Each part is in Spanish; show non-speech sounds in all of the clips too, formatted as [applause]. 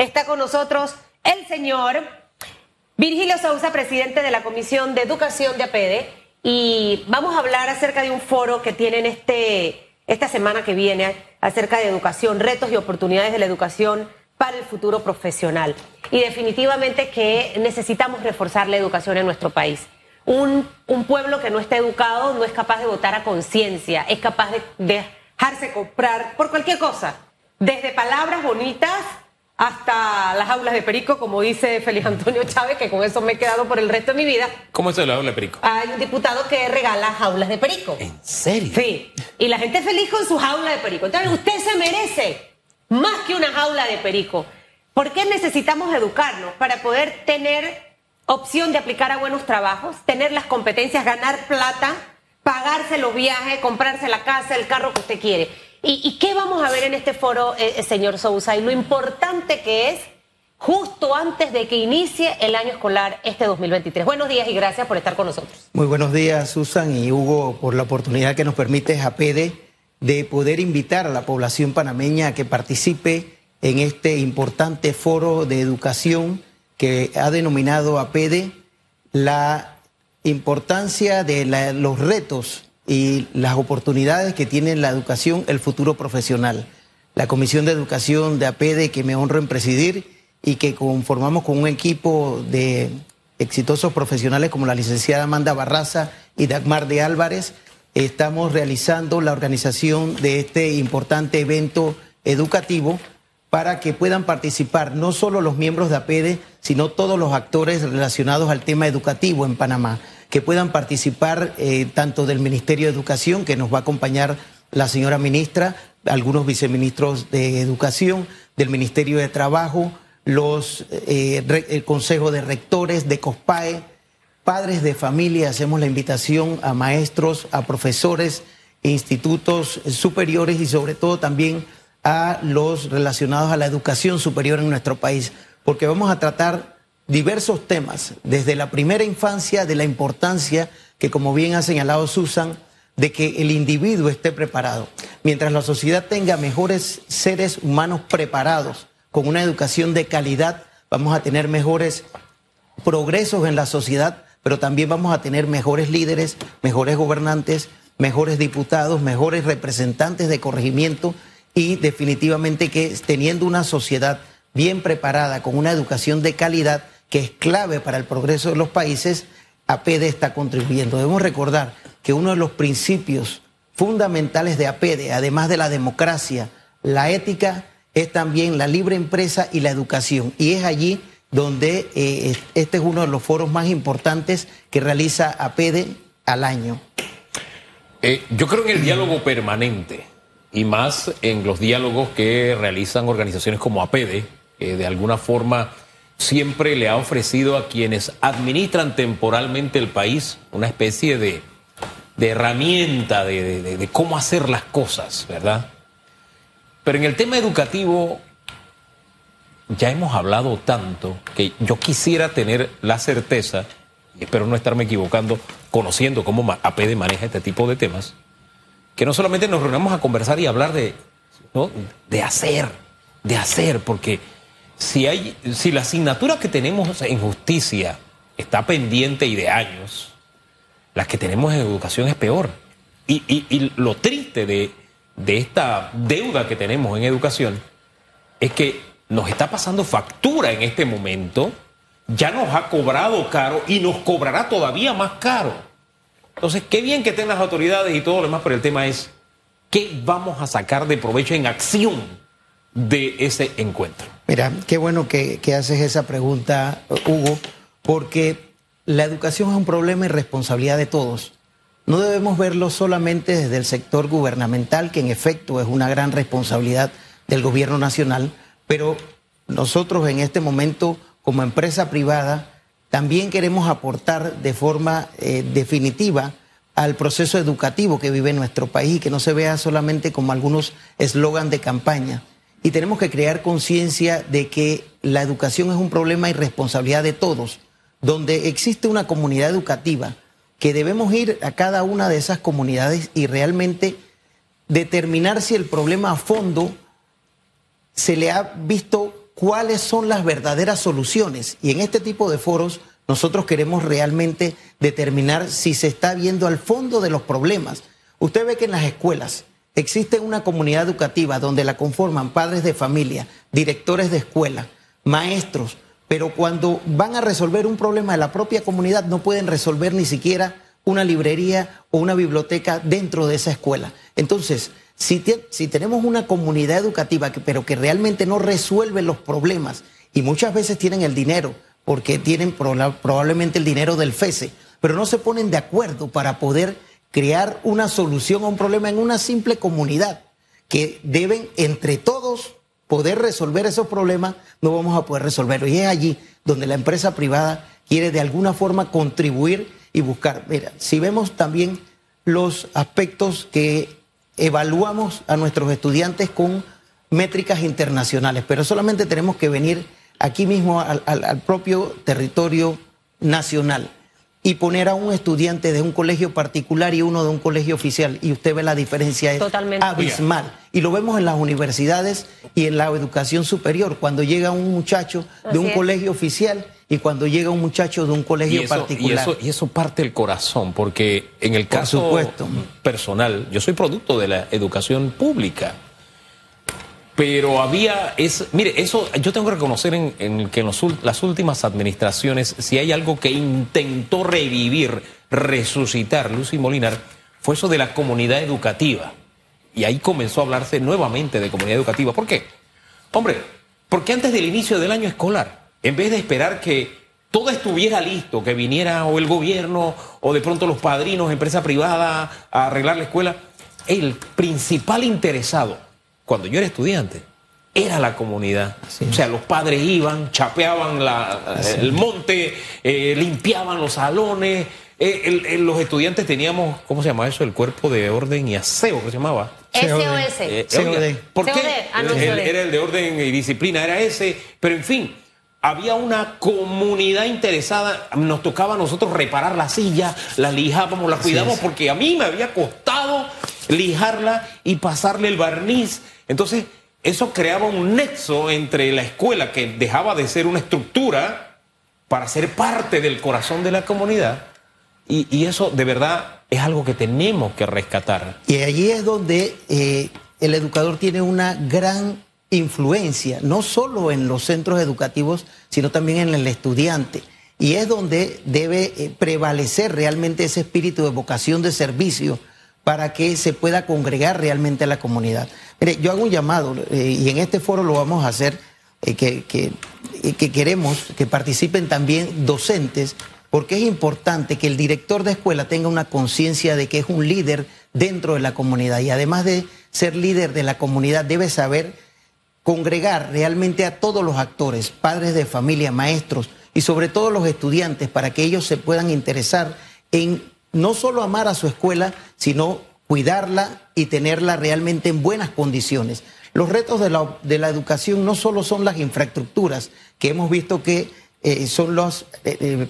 Está con nosotros el señor Virgilio Sousa, presidente de la Comisión de Educación de APEDE, y vamos a hablar acerca de un foro que tienen este, esta semana que viene acerca de educación, retos y oportunidades de la educación para el futuro profesional. Y definitivamente que necesitamos reforzar la educación en nuestro país. Un, pueblo que no está educado no es capaz de votar a conciencia, es capaz de dejarse comprar por cualquier cosa, desde palabras bonitas hasta las aulas de perico, como dice Félix Antonio Chávez, que con eso me he quedado por el resto de mi vida. ¿Cómo es el aula de perico? Hay un diputado que regala jaulas de perico. ¿En serio? Sí. Y la gente feliz con su jaula de perico. Entonces, usted se merece más que una jaula de perico. ¿Por qué necesitamos educarnos? Para poder tener opción de aplicar a buenos trabajos, tener las competencias, ganar plata, pagarse los viajes, comprarse la casa, el carro que usted quiere. ¿Y, qué vamos a ver en este foro, eh, eh, señor Sousa? Y lo importante que es justo antes de que inicie el año escolar este 2023. Buenos días y gracias por estar con nosotros. Muy buenos días, Susan y Hugo, por la oportunidad que nos permite APEDE de poder invitar a la población panameña a que participe en este importante foro de educación que ha denominado APEDE la importancia de los retos y las oportunidades que tiene la educación, el futuro profesional. La Comisión de Educación de APEDE, que me honro en presidir y que conformamos con un equipo de exitosos profesionales como la licenciada Amanda Barraza y Dagmar de Álvarez, estamos realizando la organización de este importante evento educativo para que puedan participar no solo los miembros de APEDE, sino todos los actores relacionados al tema educativo en Panamá que puedan participar eh, tanto del Ministerio de Educación, que nos va a acompañar la señora ministra, algunos viceministros de Educación, del Ministerio de Trabajo, los, eh, el Consejo de Rectores, de COSPAE, padres de familia, hacemos la invitación a maestros, a profesores, institutos superiores y sobre todo también a los relacionados a la educación superior en nuestro país, porque vamos a tratar diversos temas, desde la primera infancia, de la importancia que, como bien ha señalado Susan, de que el individuo esté preparado. Mientras la sociedad tenga mejores seres humanos preparados, con una educación de calidad, vamos a tener mejores progresos en la sociedad, pero también vamos a tener mejores líderes, mejores gobernantes, mejores diputados, mejores representantes de corregimiento y definitivamente que teniendo una sociedad bien preparada, con una educación de calidad, que es clave para el progreso de los países, APEDE está contribuyendo. Debemos recordar que uno de los principios fundamentales de APEDE, además de la democracia, la ética, es también la libre empresa y la educación. Y es allí donde eh, este es uno de los foros más importantes que realiza APEDE al año. Eh, yo creo en el diálogo permanente y más en los diálogos que realizan organizaciones como APEDE, que de alguna forma siempre le ha ofrecido a quienes administran temporalmente el país una especie de, herramienta de, cómo hacer las cosas, ¿verdad? Pero en el tema educativo ya hemos hablado tanto que yo quisiera tener la certeza, y espero no estarme equivocando, conociendo cómo APD maneja este tipo de temas, que no solamente nos reunamos a conversar y hablar de, de hacer, de hacer, porque si, hay, si la asignatura que tenemos en justicia está pendiente y de años, la que tenemos en educación es peor. Y, lo triste de, de esta deuda que tenemos en educación es que nos está pasando factura en este momento, ya nos ha cobrado caro y nos cobrará todavía más caro. Entonces, qué bien que estén las autoridades y todo lo demás, pero el tema es, ¿qué vamos a sacar de provecho en acción de ese encuentro? Mira, qué bueno que, haces esa pregunta, Hugo, porque la educación es un problema y responsabilidad de todos. No debemos verlo solamente desde el sector gubernamental, que en efecto es una gran responsabilidad del gobierno nacional, pero nosotros en este momento, como empresa privada, también queremos aportar de forma eh, definitiva al proceso educativo que vive nuestro país y que no se vea solamente como algunos eslogan de campaña y tenemos que crear conciencia de que la educación es un problema y responsabilidad de todos, donde existe una comunidad educativa que debemos ir a cada una de esas comunidades y realmente determinar si el problema a fondo se le ha visto cuáles son las verdaderas soluciones. Y en este tipo de foros nosotros queremos realmente determinar si se está viendo al fondo de los problemas. Usted ve que en las escuelas existe una comunidad educativa donde la conforman padres de familia, directores de escuela, maestros, pero cuando van a resolver un problema de la propia comunidad no pueden resolver ni siquiera una librería o una biblioteca dentro de esa escuela. Entonces, si, tenemos una comunidad educativa, que, pero que realmente no resuelve los problemas y muchas veces tienen el dinero, porque tienen probablemente el dinero del FESE, pero no se ponen de acuerdo para poder crear una solución a un problema en una simple comunidad, que deben entre todos poder resolver esos problemas, no vamos a poder resolverlo. Y es allí donde la empresa privada quiere de alguna forma contribuir y buscar. Mira, si vemos también los aspectos que evaluamos a nuestros estudiantes con métricas internacionales, pero solamente tenemos que venir aquí mismo al, al propio territorio nacional y poner a un estudiante de un colegio particular y uno de un colegio oficial y usted ve la diferencia es abismal y lo vemos en las universidades y en la educación superior cuando llega un muchacho de un colegio oficial y cuando llega un muchacho de un colegio particular. Y eso, y eso parte el corazón, porque en el caso personal, yo soy producto de la educación pública. Pero había, es, mire, eso yo tengo que reconocer en, que en las últimas administraciones, si hay algo que intentó revivir, resucitar Lucy Molinar, fue eso de la comunidad educativa. Y ahí comenzó a hablarse nuevamente de comunidad educativa. ¿Por qué? Hombre, porque antes del inicio del año escolar, en vez de esperar que todo estuviera listo, que viniera o el gobierno o de pronto los padrinos, empresa privada, a arreglar la escuela, el principal interesado cuando yo era estudiante, era la comunidad. O sea, los padres iban, chapeaban el monte, eh, limpiaban los salones. Eh, los estudiantes teníamos, ¿cómo se llama eso? El cuerpo de orden y aseo, ¿qué se llamaba? SOS. Eh, ¿Por qué? Ah, era el de orden y disciplina, era ese. Pero en fin, había una comunidad interesada. Nos tocaba a nosotros reparar la silla, la lijábamos, la cuidamos, porque a mí me había costado lijarla y pasarle el barniz. Entonces, eso creaba un nexo entre la escuela, que dejaba de ser una estructura para ser parte del corazón de la comunidad, y, eso de verdad es algo que tenemos que rescatar. Y allí es donde eh, el educador tiene una gran influencia, no solo en los centros educativos, sino también en el estudiante. Y es donde debe eh, prevalecer realmente ese espíritu de vocación de servicio para que se pueda congregar realmente a la comunidad. Mire, yo hago un llamado, eh, y en este foro lo vamos a hacer, eh, que, que, queremos que participen también docentes, porque es importante que el director de escuela tenga una conciencia de que es un líder dentro de la comunidad y además de ser líder de la comunidad debe saber congregar realmente a todos los actores, padres de familia, maestros y sobre todo los estudiantes para que ellos se puedan interesar en no solo amar a su escuela, sino cuidarla y tenerla realmente en buenas condiciones. Los retos de la, educación no solo son las infraestructuras, que hemos visto que eh, son los eh, eh,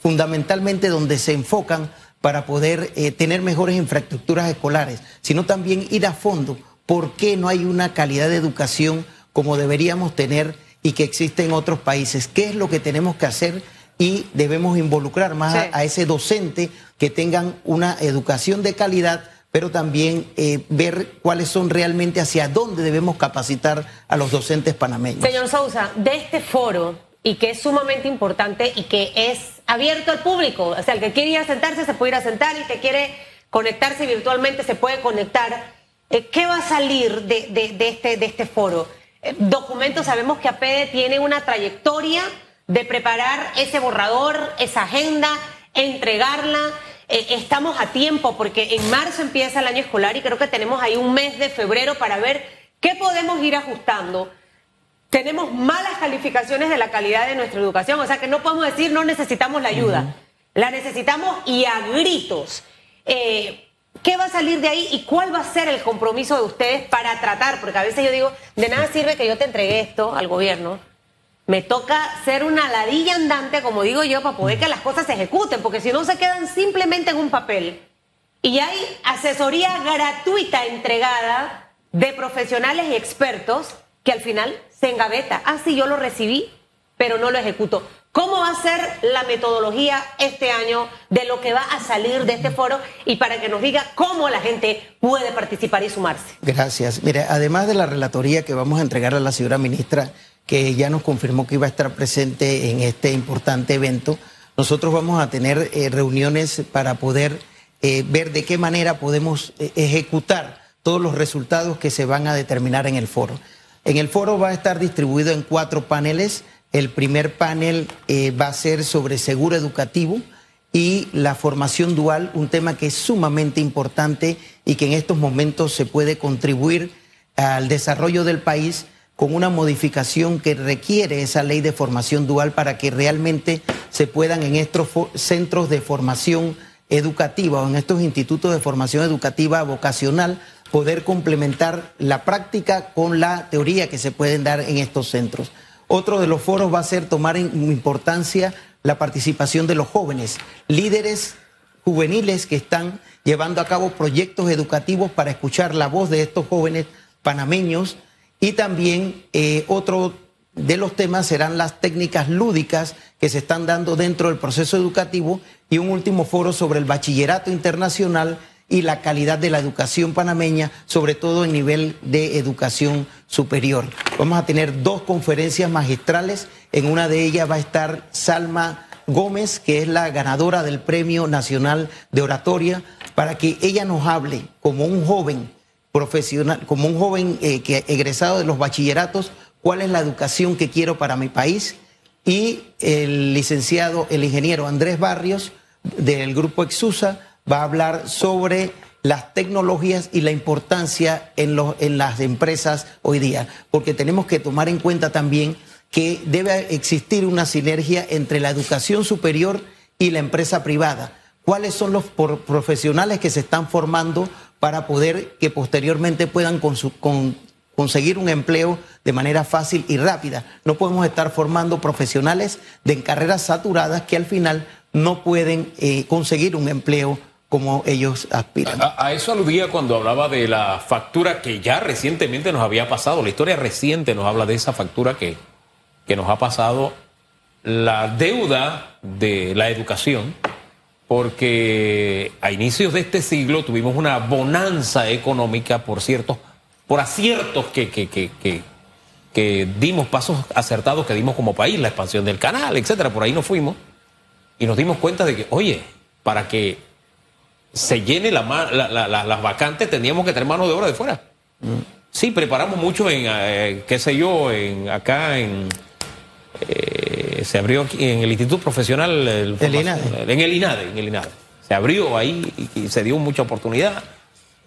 fundamentalmente donde se enfocan para poder tener mejores infraestructuras escolares, sino también ir a fondo. ¿Por qué no hay una calidad de educación como deberíamos tener y que existe en otros países? ¿Qué es lo que tenemos que hacer? Y debemos involucrar más a, ese docente que tengan una educación de calidad, pero también eh, ver cuáles son realmente hacia dónde debemos capacitar a los docentes panameños. Señor Sousa, de este foro, y que es sumamente importante y que es abierto al público, o sea, el que quiere ir a sentarse se puede ir a sentar, el que quiere conectarse virtualmente se puede conectar. Eh, ¿Qué va a salir de, este, de este foro? Eh, documentos, sabemos que APEDE tiene una trayectoria de preparar ese borrador, esa agenda, entregarla. Eh, estamos a tiempo porque en marzo empieza el año escolar y creo que tenemos ahí un mes de febrero para ver qué podemos ir ajustando. Tenemos malas calificaciones de la calidad de nuestra educación, o sea que no podemos decir no necesitamos la ayuda, la necesitamos y a gritos. Eh, ¿Qué va a salir de ahí y cuál va a ser el compromiso de ustedes para tratar? Porque a veces yo digo, de nada sirve que yo te entregue esto al gobierno me toca ser una ladilla andante, como digo yo, para poder que las cosas se ejecuten, porque si no se quedan simplemente en un papel. Y hay asesoría gratuita entregada de profesionales y expertos que al final se engaveta. Ah, sí, yo lo recibí, pero no lo ejecuto. ¿Cómo va a ser la metodología este año de lo que va a salir de este foro y para que nos diga cómo la gente puede participar y sumarse? Gracias. Mire, además de la relatoría que vamos a entregar a la señora ministra, que ya nos confirmó que iba a estar presente en este importante evento, nosotros vamos a tener eh, reuniones para poder eh, ver de qué manera podemos eh, ejecutar todos los resultados que se van a determinar en el foro. En el foro va a estar distribuido en cuatro paneles el primer panel eh, va a ser sobre seguro educativo y la formación dual, un tema que es sumamente importante y que en estos momentos se puede contribuir al desarrollo del país con una modificación que requiere esa ley de formación dual para que realmente se puedan en estos centros de formación educativa o en estos institutos de formación educativa vocacional poder complementar la práctica con la teoría que se pueden dar en estos centros. Otro de los foros va a ser tomar en importancia la participación de los jóvenes, líderes juveniles que están llevando a cabo proyectos educativos para escuchar la voz de estos jóvenes panameños y también eh, otro de los temas serán las técnicas lúdicas que se están dando dentro del proceso educativo y un último foro sobre el bachillerato internacional y la calidad de la educación panameña, sobre todo en nivel de educación superior. Vamos a tener dos conferencias magistrales, en una de ellas va a estar Salma Gómez, que es la ganadora del Premio Nacional de Oratoria, para que ella nos hable como un joven profesional, como un joven eh, que egresado de los bachilleratos, cuál es la educación que quiero para mi país. Y el licenciado, el ingeniero Andrés Barrios, del grupo Exusa, va a hablar sobre las tecnologías y la importancia en, los, en las empresas hoy día, porque tenemos que tomar en cuenta también que debe existir una sinergia entre la educación superior y la empresa privada. ¿Cuáles son los profesionales que se están formando para poder que posteriormente puedan conseguir un empleo de manera fácil y rápida? No podemos estar formando profesionales de carreras saturadas que al final no pueden eh, conseguir un empleo como ellos aspiran. A, eso aludía cuando hablaba de la factura que ya recientemente nos había pasado. La historia reciente nos habla de esa factura que, que nos ha pasado. La deuda de la educación, porque a inicios de este siglo tuvimos una bonanza económica por ciertos, por aciertos que, que, que, que dimos, pasos acertados que dimos como país, la expansión del canal, etcétera. Por ahí nos fuimos y nos dimos cuenta de que, oye, para que se llene la, las vacantes, teníamos que tener mano de obra de fuera. Sí, preparamos mucho en, eh, qué sé yo, en acá en... Eh, se abrió aquí en el Instituto Profesional el, INADE. en el INADE, en el INADE. Se abrió ahí y, se dio mucha oportunidad,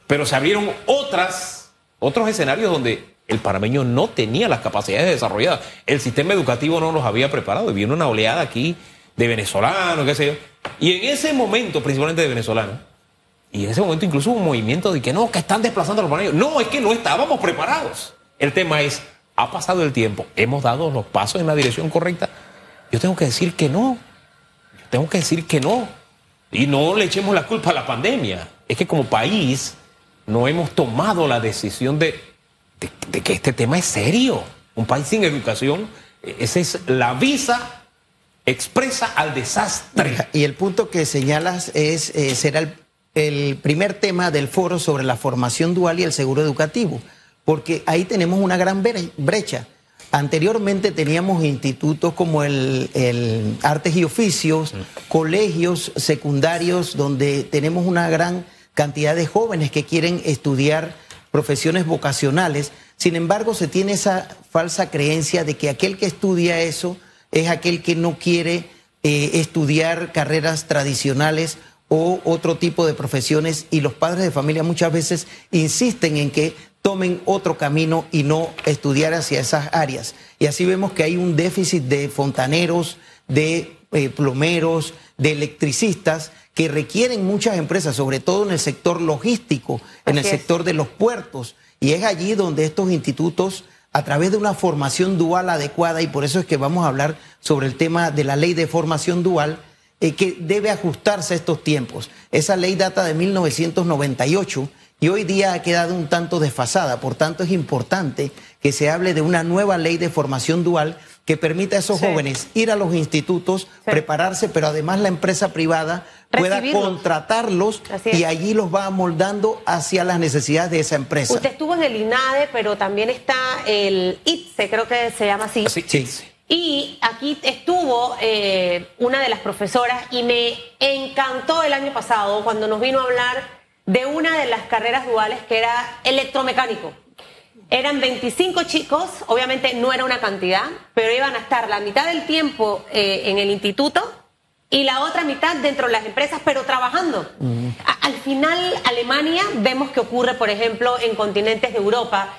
pero se abrieron otras, otros escenarios donde el panameño no tenía las capacidades desarrolladas. El sistema educativo no los había preparado y vino una oleada aquí de venezolanos, qué sé yo. Y en ese momento, principalmente de venezolanos, y en ese momento incluso hubo un movimiento de que no, que están desplazando a los panameños. No, es que no estábamos preparados. El tema es, ha pasado el tiempo, hemos dado los pasos en la dirección correcta. Yo tengo que decir que no. Yo tengo que decir que no. Y no le echemos la culpa a la pandemia. Es que como país no hemos tomado la decisión de, que este tema es serio. Un país sin educación, esa es la visa expresa al desastre. Y el punto que señalas es, eh, será el primer tema del foro sobre la formación dual y el seguro educativo, porque ahí tenemos una gran brecha. Anteriormente teníamos institutos como el, Artes y Oficios, colegios secundarios donde tenemos una gran cantidad de jóvenes que quieren estudiar profesiones vocacionales. Sin embargo, se tiene esa falsa creencia de que aquel que estudia eso es aquel que no quiere eh, estudiar carreras tradicionales o otro tipo de profesiones y los padres de familia muchas veces insisten en que tomen otro camino y no estudiar hacia esas áreas. Y así vemos que hay un déficit de fontaneros, de eh, plomeros, de electricistas que requieren muchas empresas, sobre todo en el sector logístico, en el sector de los puertos. Y es allí donde estos institutos, a través de una formación dual adecuada, y por eso es que vamos a hablar sobre el tema de la ley de formación dual, eh, que debe ajustarse a estos tiempos. Esa ley data de 1998 y hoy día ha quedado un tanto desfasada. Por tanto, es importante que se hable de una nueva ley de formación dual que permita a esos jóvenes ir a los institutos, prepararse, pero además la empresa privada pueda contratarlos y allí los va amoldando hacia las necesidades de esa empresa. Usted estuvo en el INADE, pero también está el ITSE, creo que se llama así. Sí. Y aquí estuvo eh, una de las profesoras y me encantó el año pasado cuando nos vino a hablar de una de las carreras duales que era electromecánico. Eran 25 chicos, obviamente no era una cantidad, pero iban a estar la mitad del tiempo eh, en el instituto y la otra mitad dentro de las empresas, pero trabajando. al final, Alemania, vemos que ocurre, por ejemplo, en continentes de Europa.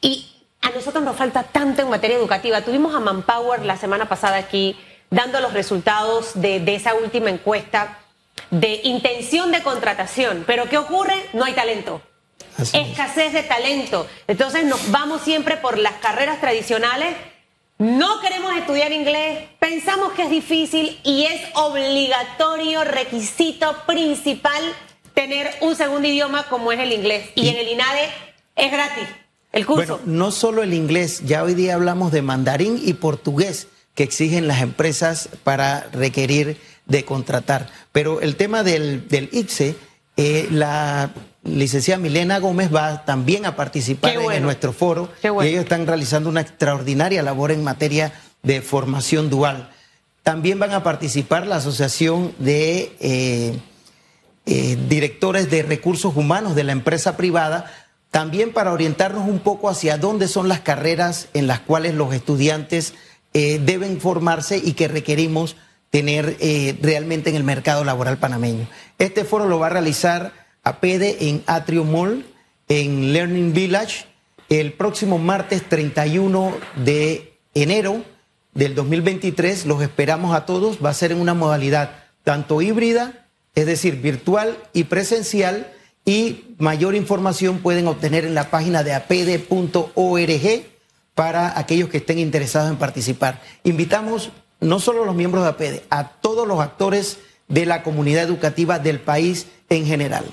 Y a nosotros nos falta tanto en materia educativa. Tuvimos a Manpower la semana pasada aquí dando los resultados de, de esa última encuesta de intención de contratación. Pero ¿qué ocurre? No hay talento. Escasez de talento. Entonces nos vamos siempre por las carreras tradicionales. No queremos estudiar inglés, pensamos que es difícil y es obligatorio, requisito principal, tener un segundo idioma como es el inglés. Y, en el INADE es gratis el curso. Bueno, no solo el inglés, ya hoy día hablamos de mandarín y portugués que exigen las empresas para requerir de contratar. Pero el tema del, del IPSE, eh, la licenciada Milena Gómez va también a participar en nuestro foro y ellos están realizando una extraordinaria labor en materia de formación dual. También van a participar la Asociación de eh, eh, Directores de Recursos Humanos de la empresa privada, también para orientarnos un poco hacia dónde son las carreras en las cuales los estudiantes eh, deben formarse y que requerimos tener realmente en el mercado laboral panameño. Este foro lo va a realizar APEDE en Atrio Mall, en Learning Village, el próximo martes 31 de enero del 2023. Los esperamos a todos. Va a ser en una modalidad tanto híbrida, es decir, virtual y presencial. Y mayor información pueden obtener en la página de apede.org para aquellos que estén interesados en participar. Invitamos no solo a los miembros de APEDE, a todos los actores de la comunidad educativa del país en general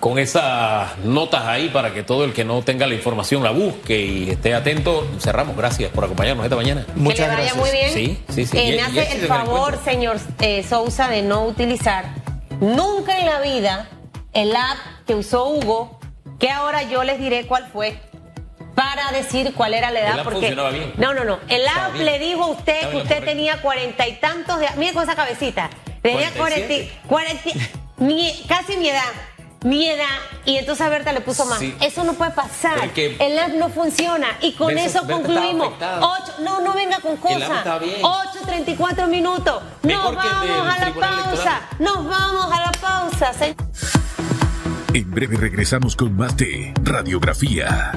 con esas notas ahí para que todo el que no tenga la información la busque y esté atento. Cerramos. Gracias por acompañarnos esta mañana. Muchas que le vaya muy bien. Sí, sí, sí. Eh, me hace el favor, señor eh, Sousa, de no utilizar nunca en la vida el app que usó Hugo, que ahora yo les diré cuál fue para decir cuál era la edad. El porque bien. no, no, no. El app le dijo a usted que usted tenía cuarenta y tantos de. Mire con esa cabecita. Tenía cuarenta, cuarenta, [laughs] casi mi edad mi edad y entonces a Berta le puso más. Eso no puede pasar. el app no funciona y con eso concluimos. Ocho, no, no venga con cosas. 8.34 minutos. Nos vamos a la pausa. Nos vamos a la pausa. En breve regresamos con más de Radiografía.